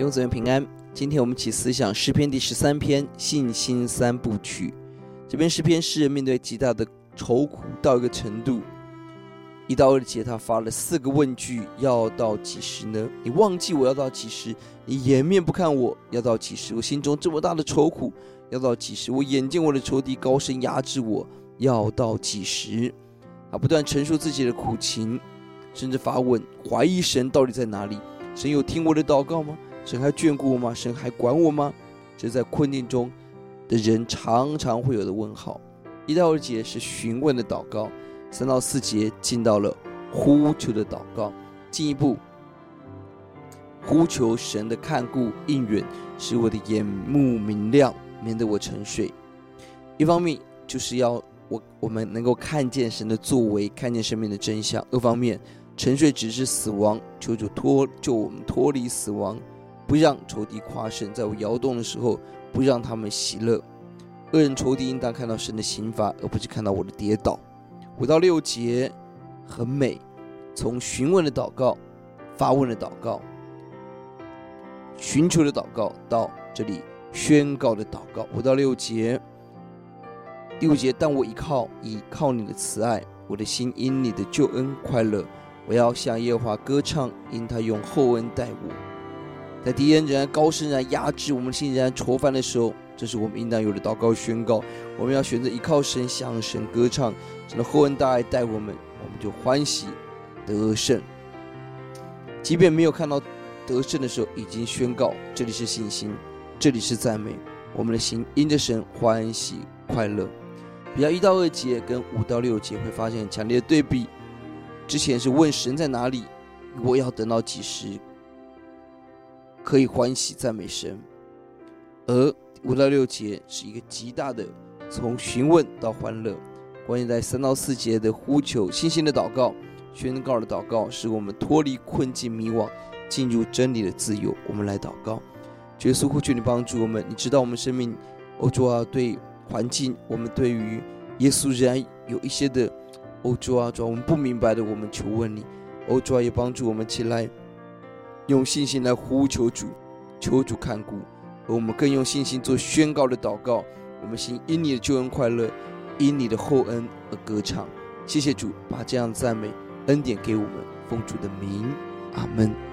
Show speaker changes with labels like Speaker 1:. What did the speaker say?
Speaker 1: 弟兄姊妹平安，今天我们一起思想诗篇第十三篇信心三部曲。这篇诗篇诗人面对极大的愁苦到一个程度，一到二节他发了四个问句：要到几时呢？你忘记我要到几时？你掩面不看我要到几时？我心中这么大的愁苦要到几时？我眼见我的仇敌高声压制我要到几时？啊，不断陈述自己的苦情，甚至发问怀疑神到底在哪里？神有听我的祷告吗？神还眷顾我吗？神还管我吗？这在困境中的人常常会有的问号。一到二节是询问的祷告，三到四节进到了呼求的祷告，进一步呼求神的看顾应允，使我的眼目明亮，免得我沉睡。一方面就是要我我们能够看见神的作为，看见生命的真相；二方面，沉睡只是死亡，求主脱救我们脱离死亡。不让仇敌夸胜，在我摇动的时候，不让他们喜乐。恶人仇敌应当看到神的刑罚，而不是看到我的跌倒。五到六节很美，从询问的祷告、发问的祷告、寻求的祷告，到这里宣告的祷告。五到六节，第五节，但我依靠倚靠你的慈爱，我的心因你的救恩快乐。我要向耶和华歌唱，因他用厚恩待我。在敌人仍然高声来压制我们心，仍然愁烦的时候，这是我们应当有的祷告宣告。我们要选择依靠神，向神歌唱，神的厚恩大爱带我们，我们就欢喜得胜。即便没有看到得胜的时候，已经宣告这里是信心，这里是赞美。我们的心因着神欢喜快乐。比较一到二节跟五到六节会发现很强烈的对比。之前是问神在哪里，我要等到几时？可以欢喜赞美神，而五到六节是一个极大的从询问到欢乐。关键在三到四节的呼求、信心的祷告、宣告的祷告，使我们脱离困境迷惘，进入真理的自由。我们来祷告，耶稣呼求你帮助我们。你知道我们生命，哦主啊，对环境，我们对于耶稣仍然有一些的，哦主啊，主啊，我们不明白的，我们求问你，哦主啊，也帮助我们起来。用信心来呼求主，求主看顾，而我们更用信心做宣告的祷告。我们心因你的救恩快乐，因你的厚恩而歌唱。谢谢主，把这样赞美恩典给我们，奉主的名，阿门。